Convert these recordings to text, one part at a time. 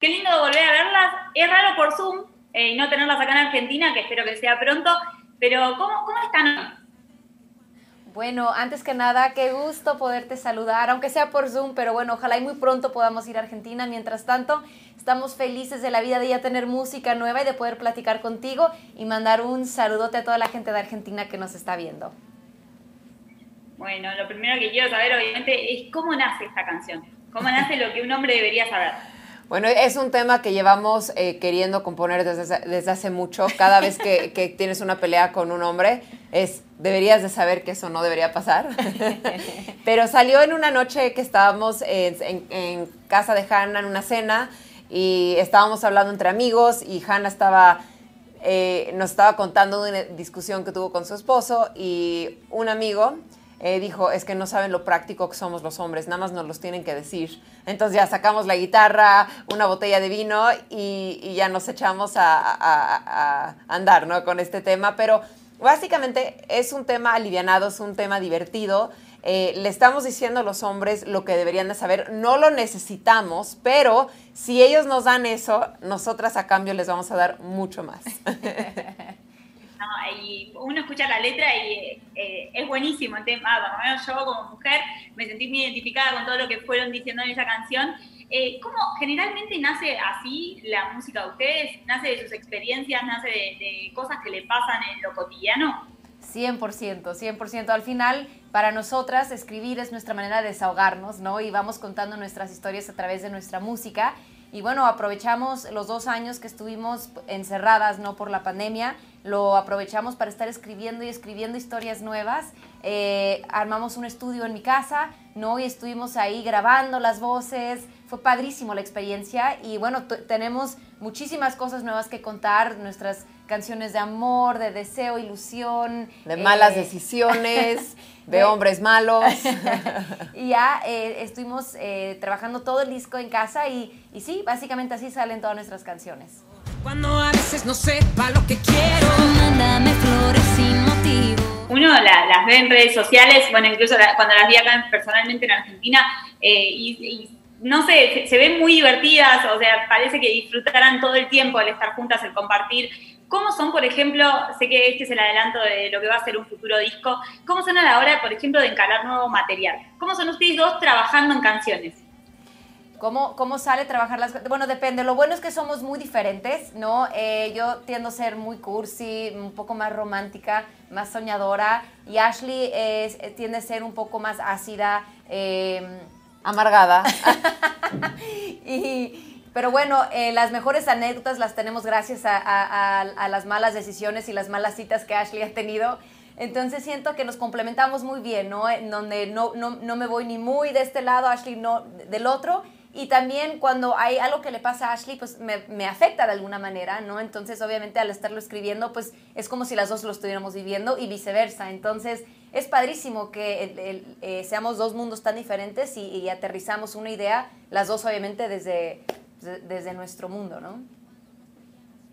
Qué lindo volver a verlas. Es raro por Zoom y no tenerlas acá en Argentina, que espero que sea pronto. Pero, ¿cómo, cómo están bueno, antes que nada, qué gusto poderte saludar, aunque sea por Zoom, pero bueno, ojalá y muy pronto podamos ir a Argentina. Mientras tanto, estamos felices de la vida de ya tener música nueva y de poder platicar contigo y mandar un saludote a toda la gente de Argentina que nos está viendo. Bueno, lo primero que quiero saber, obviamente, es cómo nace esta canción. ¿Cómo nace lo que un hombre debería saber? Bueno, es un tema que llevamos eh, queriendo componer desde, hace mucho. Cada vez que, tienes una pelea con un hombre, es deberías de saber que eso no debería pasar. Pero salió en una noche que estábamos en, casa de Hannah en una cena y estábamos hablando entre amigos y Hannah estaba, eh, nos estaba contando una discusión que tuvo con su esposo y un amigo eh, dijo, es que no saben lo práctico que somos los hombres, nada más nos los tienen que decir. Entonces ya sacamos la guitarra, una botella de vino y, ya nos echamos a, andar ¿no? con este tema. Pero básicamente es un tema alivianado, es un tema divertido. Eh, le estamos diciendo a los hombres lo que deberían de saber, no lo necesitamos, pero si ellos nos dan eso, nosotras a cambio les vamos a dar mucho más. y uno escucha la letra y eh, es buenísimo el tema. yo como mujer me sentí muy identificada con todo lo que fueron diciendo en esa canción. Eh, ¿Cómo generalmente nace así la música de ustedes? ¿Nace de sus experiencias? ¿Nace de, cosas que le pasan en lo cotidiano? 100%, 100%. Al final, para nosotras, escribir es nuestra manera de desahogarnos, ¿no? Y vamos contando nuestras historias a través de nuestra música. Y bueno, aprovechamos los dos años que estuvimos encerradas, ¿no? Por la pandemia lo aprovechamos para estar escribiendo y escribiendo historias nuevas. Eh, armamos un estudio en mi casa, ¿no? Y estuvimos ahí grabando las voces. Fue padrísimo la experiencia y bueno, tenemos muchísimas cosas nuevas que contar, nuestras canciones de amor, de deseo, ilusión. De malas eh, decisiones, de, hombres malos. y ya eh, estuvimos trabajando todo el disco en casa y, y sí, básicamente así salen todas nuestras canciones. Cuando a veces no sepa lo que quiero, mándame flores sin motivo. Uno las ve en redes sociales, bueno, incluso cuando las vi acá personalmente en Argentina, eh, y, no sé, se, ven muy divertidas, o sea, parece que disfrutarán todo el tiempo al estar juntas, el compartir. ¿Cómo son, por ejemplo, sé que este es el adelanto de lo que va a ser un futuro disco, cómo son a la hora, por ejemplo, de encarar nuevo material? ¿Cómo son ustedes dos trabajando en canciones? ¿Cómo, ¿Cómo sale trabajar las Bueno, depende. Lo bueno es que somos muy diferentes, ¿no? Eh, yo tiendo a ser muy cursi, un poco más romántica, más soñadora. Y Ashley es, eh, tiende a ser un poco más ácida. Em, Amargada. y, pero bueno, eh, las mejores anécdotas las tenemos gracias a, a, las malas decisiones y las malas citas que Ashley ha tenido. Entonces siento que nos complementamos muy bien, ¿no? En donde no, no, no me voy ni muy de este lado, Ashley no del otro y también cuando hay algo que le pasa a Ashley, pues me, afecta de alguna manera, ¿no? Entonces, obviamente, al estarlo escribiendo, pues es como si las dos lo estuviéramos viviendo y viceversa. Entonces, es padrísimo que eh, seamos dos mundos tan diferentes y, aterrizamos una idea, las dos obviamente desde, desde nuestro mundo, ¿no?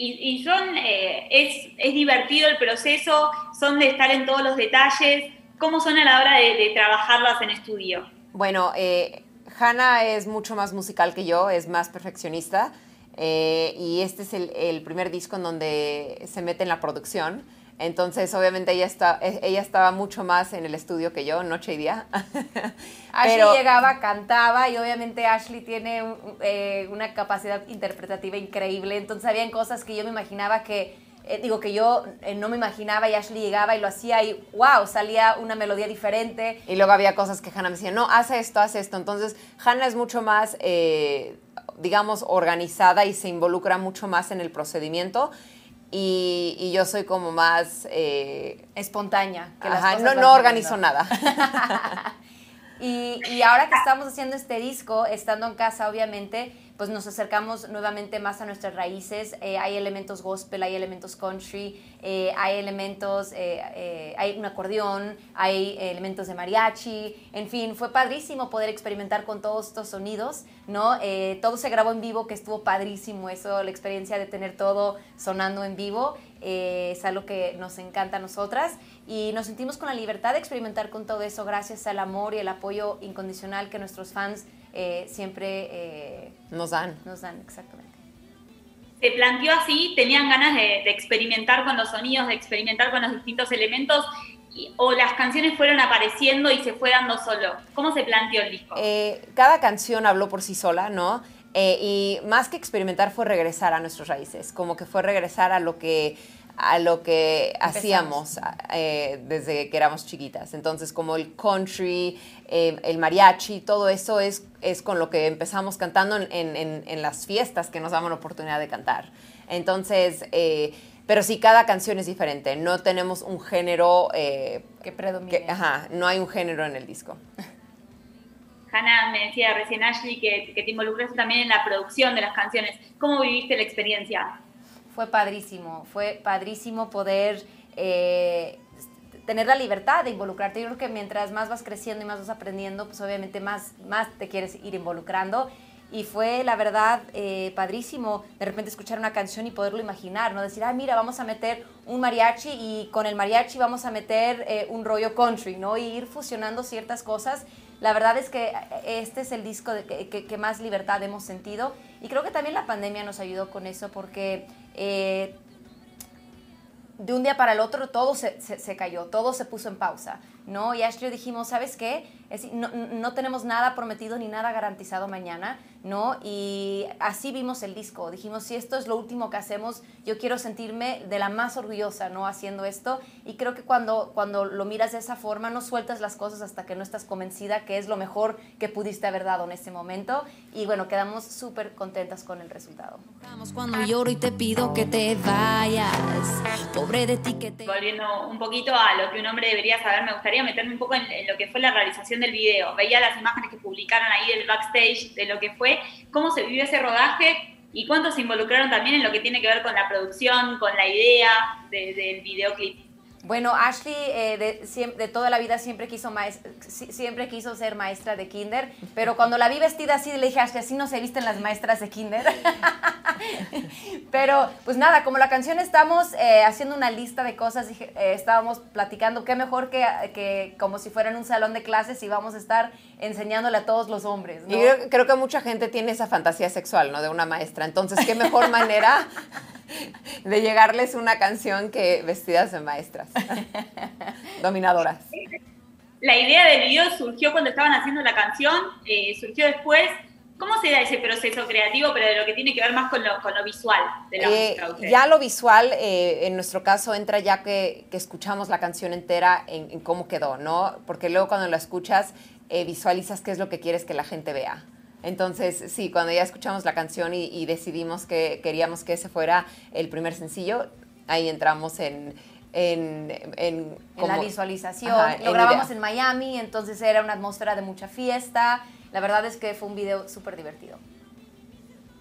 Y, son, eh, es, es, divertido el proceso, son de estar en todos los detalles. ¿Cómo son a la hora de, de trabajarlas en estudio? Bueno, eh, Hannah es mucho más musical que yo, es más perfeccionista. Eh, y este es el, primer disco en donde se mete en la producción. Entonces, obviamente, ella, está, e, ella estaba mucho más en el estudio que yo, noche y día. Ashley llegaba, cantaba y obviamente Ashley tiene eh, una capacidad interpretativa increíble. Entonces, habían cosas que yo me imaginaba que eh, digo que yo eh, no me imaginaba y Ashley llegaba y lo hacía y wow, salía una melodía diferente. Y luego había cosas que Hannah me decía, no, haz esto, haz esto. Entonces, Hannah es mucho más, eh, digamos, organizada y se involucra mucho más en el procedimiento. Y, yo soy como más... Espontánea. Que no, no organizo nada. y, y ahora que estamos haciendo este disco, estando en casa, obviamente, pues nos acercamos nuevamente más a nuestras raíces. Eh, hay elementos gospel, hay elementos country, eh, hay elementos, eh, hay un acordeón, hay elementos de mariachi, en fin, fue padrísimo poder experimentar con todos estos sonidos, ¿no? todo se grabó en vivo, que estuvo padrísimo eso, la experiencia de tener todo sonando en vivo, es algo que nos encanta a nosotras y nos sentimos con la libertad de experimentar con todo eso gracias al amor y el apoyo incondicional que nuestros fans siempre nos dan. Nos dan, exactamente. Se planteó así, tenían ganas de, de experimentar con los sonidos, de experimentar con los distintos elementos o las canciones fueron apareciendo y se fue dando solo? ¿Cómo se planteó el disco? Eh, cada canción habló por sí sola, ¿no? Eh, y más que experimentar fue regresar a nuestras raíces, como que fue regresar a lo que a lo que hacíamos eh, desde que éramos chiquitas. Entonces, como el country, el mariachi, todo eso es, es con lo que empezamos cantando en, en, las fiestas que nos daban la oportunidad de cantar. Entonces, pero sí, cada canción es diferente. No tenemos un género... Eh, que predomine. ajá, no hay un género en el disco. Hanna me decía recién Ashley que, te involucraste también en la producción de las canciones. ¿Cómo viviste la experiencia? Fue padrísimo, fue padrísimo poder eh, tener la libertad de involucrarte. Yo creo que mientras más vas creciendo y más vas aprendiendo, pues obviamente más, más te quieres ir involucrando y fue la verdad eh, padrísimo de repente escuchar una canción y poderlo imaginar, ¿no? Decir, ah, mira, vamos a meter un mariachi y con el mariachi vamos a meter eh, un rollo country, ¿no? Y ir fusionando ciertas cosas. La verdad es que eh, este es el disco de que, más libertad hemos sentido y creo que también la pandemia nos ayudó con eso porque de un día para el otro todo se, se, cayó, todo se puso en pausa, ¿no? Y Ashley dijimos, ¿sabes qué? Es, no, no, tenemos nada prometido ni nada garantizado mañana, ¿no? Y así vimos el disco. Dijimos, si esto es lo último que hacemos, yo quiero sentirme de la más orgullosa, ¿no? Haciendo esto. Y creo que cuando, cuando lo miras de esa forma, no sueltas las cosas hasta que no estás convencida que es lo mejor que pudiste haber dado en ese momento. Y bueno, quedamos súper contentas con el resultado. Cuando lloro y te pido que te vayas, pobre de ti que te... Volviendo un poquito a lo que un hombre debería saber, me gustaría meterme un poco en, lo que fue la realización del video. Veía las imágenes que publicaron ahí del backstage de lo que fue cómo se vivió ese rodaje y cuántos se involucraron también en lo que tiene que ver con la producción, con la idea del videoclip. Bueno, Ashley eh, de, toda la vida siempre quiso, siempre quiso ser maestra de kinder, pero cuando la vi vestida así, le dije, Ashley, así no se visten las maestras de kinder. pero, pues nada, como la canción estamos eh, haciendo una lista de cosas, eh, estábamos platicando, qué mejor que, que como si fuera en un salón de clases y vamos a estar enseñándole a todos los hombres. ¿no? Y creo que mucha gente tiene esa fantasía sexual, ¿no? De una maestra. Entonces, qué mejor manera de llegarles una canción que vestidas de maestras, dominadoras. La idea del video surgió cuando estaban haciendo la canción, eh, surgió después. ¿Cómo se da ese proceso creativo, pero de lo que tiene que ver más con lo, visual de la eh, música? Ya lo visual, eh, en nuestro caso, entra ya que, escuchamos la canción entera en, en, cómo quedó, ¿no? Porque luego cuando la escuchas, visualizas qué es lo que quieres que la gente vea. Entonces, sí, cuando ya escuchamos la canción y, decidimos que queríamos que ese fuera el primer sencillo, ahí entramos en... En, en, la visualización. Lo grabamos en Miami, entonces era una atmósfera de mucha fiesta. La verdad es que fue un video súper divertido.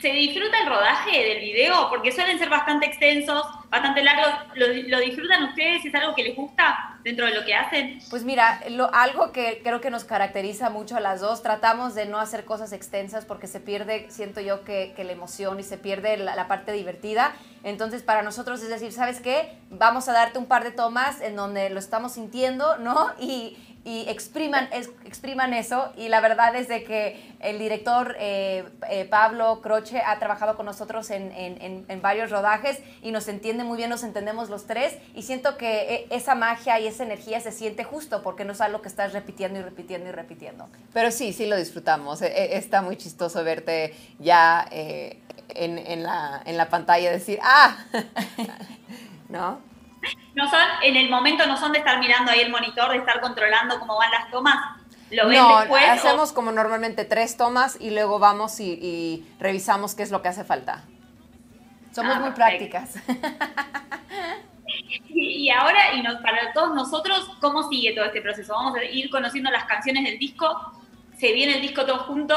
¿Se disfruta el rodaje del video? Porque suelen ser bastante extensos, bastante largos. ¿Lo, disfrutan ustedes? ¿Es algo que les gusta dentro de lo que hacen? Pues mira, algo que creo que nos caracteriza mucho a las dos, tratamos de no hacer cosas extensas porque se pierde, siento yo, que, la emoción y se pierde la, la, parte divertida. Entonces, para nosotros es decir, ¿sabes qué? Vamos a darte un par de tomas en donde lo estamos sintiendo, ¿no? Y, y expriman, expriman eso. Y la verdad es de que el director eh, eh, Pablo Croce ha trabajado con nosotros en, en, varios rodajes y nos entiende muy bien, nos entendemos los tres. Y siento que eh, esa magia y esa energía se siente justo porque no es algo que estás repitiendo y repitiendo y repitiendo. Pero sí, sí lo disfrutamos. E, e, está muy chistoso verte ya en, la, en la pantalla decir, ¡ah! ¿No? No son, en el momento no son de estar mirando ahí el monitor, de estar controlando cómo van las tomas. ¿Lo ven no, después, hacemos como normalmente tres tomas y luego vamos y, revisamos qué es lo que hace falta. Somos ah, muy prácticas. Y, ahora, y para todos nosotros, ¿cómo sigue todo este proceso? Vamos a ir conociendo las canciones del disco, se viene el disco todo junto.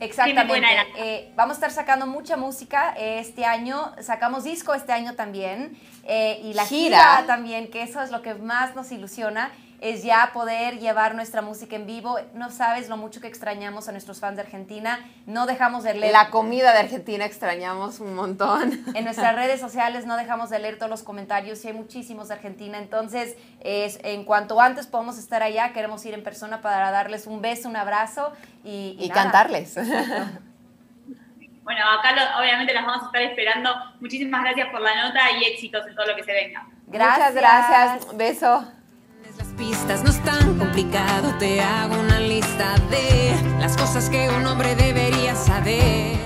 Exactamente. Eh, vamos a estar sacando mucha música este año. Sacamos disco este año también. Eh, y la gira. también, que eso es lo que más nos ilusiona. es ya poder llevar nuestra música en vivo. No sabes lo mucho que extrañamos a nuestros fans de Argentina. No dejamos de leer. La comida de Argentina extrañamos un montón. En nuestras redes sociales no dejamos de leer todos los comentarios y hay muchísimos de Argentina. Entonces, es, en cuanto antes podamos estar allá, queremos ir en persona para darles un beso, un abrazo y, y, cantarles. Bueno, acá obviamente las vamos a estar esperando. Muchísimas gracias por la nota y éxitos en todo lo que se venga. Gracias. Muchas gracias. Beso. Las pistas no es tan complicado, te hago una lista de las cosas que un hombre debería saber.